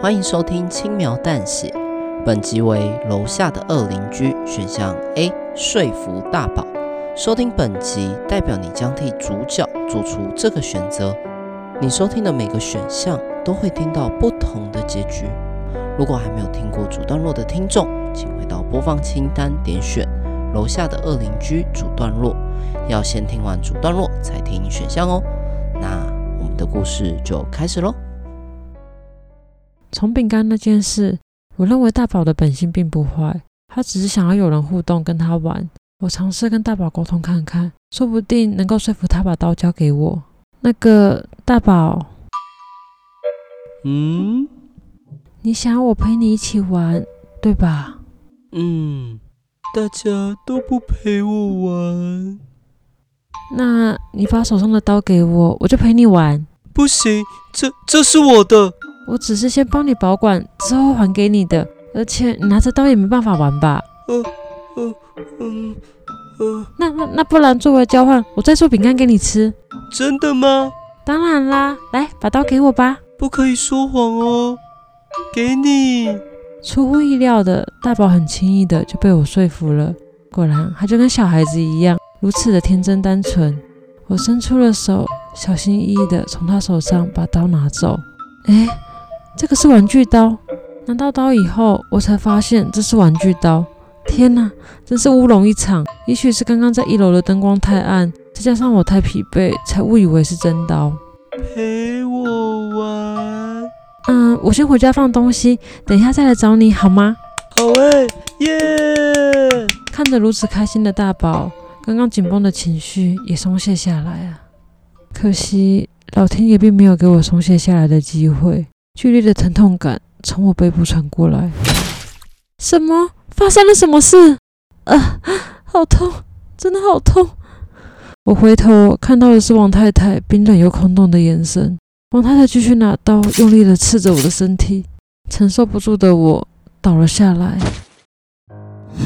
欢迎收听轻描淡写，本集为楼下的恶邻居选项 A 说服大宝。收听本集代表你将替主角做出这个选择。你收听的每个选项都会听到不同的结局。如果还没有听过主段落的听众，请回到播放清单点选楼下的恶邻居主段落。要先听完主段落才听选项哦。那我们的故事就开始喽。从饼干那件事，我认为大宝的本性并不坏，他只是想要有人互动跟他玩。我尝试跟大宝沟通看看，说不定能够说服他把刀交给我。那个大宝，嗯，你想要我陪你一起玩，对吧？嗯，大家都不陪我玩。那你把手上的刀给我，我就陪你玩。不行，这这是我的。我只是先帮你保管，之后还给你的。而且你拿着刀也没办法玩吧？呃呃嗯呃。那那那不然作为交换，我再做饼干给你吃。真的吗？当然啦，来把刀给我吧。不可以说谎哦。给你。出乎意料的，大宝很轻易的就被我说服了。果然，他就跟小孩子一样，如此的天真单纯。我伸出了手，小心翼翼的从他手上把刀拿走。哎。这个是玩具刀，拿到刀以后，我才发现这是玩具刀。天哪，真是乌龙一场！也许是刚刚在一楼的灯光太暗，再加上我太疲惫，才误以为是真刀。陪我玩。嗯，我先回家放东西，等一下再来找你好吗？好诶，耶！看着如此开心的大宝，刚刚紧绷的情绪也松懈下来啊。可惜老天爷并没有给我松懈下来的机会。剧烈的疼痛感从我背部传过来。什么？发生了什么事？啊，好痛，真的好痛！我回头看到的是王太太冰冷又空洞的眼神。王太太继续拿刀用力的刺着我的身体，承受不住的我倒了下来。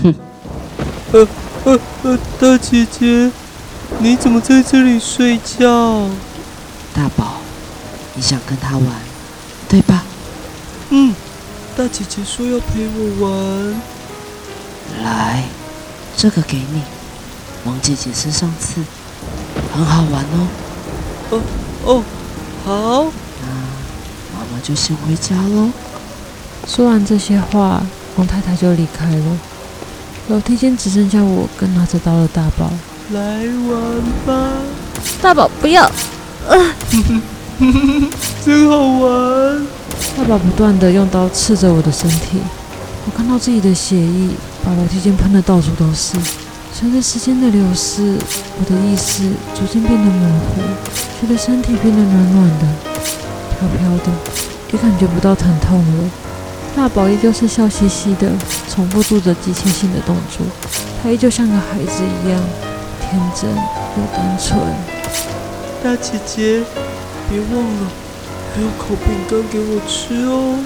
哼，呃呃呃，大姐姐，你怎么在这里睡觉？大宝，你想跟他玩？嗯，大姐姐说要陪我玩。来，这个给你，王姐姐是上次，很好玩哦。哦哦，好。那妈妈就先回家喽。说完这些话，王太太就离开了。楼梯间只剩下我跟拿着刀的大宝。来玩吧。大宝，不要。呃 真好玩！大宝不断地用刀刺着我的身体，我看到自己的血液把楼梯间喷的到处都是。随着时间的流逝，我的意识逐渐变得模糊，觉得身体变得暖暖的、飘飘的，也感觉不到疼痛了。大宝依旧是笑嘻嘻的，重复做着机械性的动作，他依旧像个孩子一样天真又单纯。大姐姐。别忘了，还要烤饼干给我吃哦。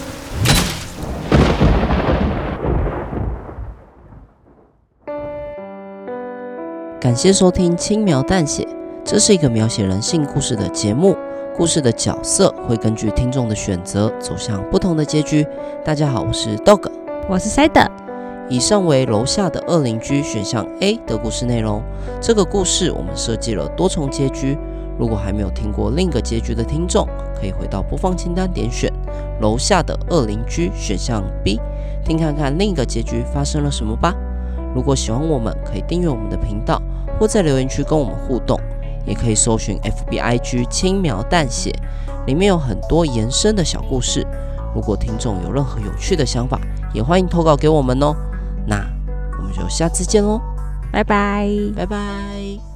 感谢收听《轻描淡写》，这是一个描写人性故事的节目。故事的角色会根据听众的选择走向不同的结局。大家好，我是 Dog，我是 Side。以上为楼下的二邻居选项 A 的故事内容。这个故事我们设计了多重结局。如果还没有听过另一个结局的听众，可以回到播放清单点选楼下的恶邻居选项 B，听看看另一个结局发生了什么吧。如果喜欢我们，可以订阅我们的频道，或在留言区跟我们互动，也可以搜寻 FBIG 轻描淡写，里面有很多延伸的小故事。如果听众有任何有趣的想法，也欢迎投稿给我们哦。那我们就下次见喽，拜拜，拜拜。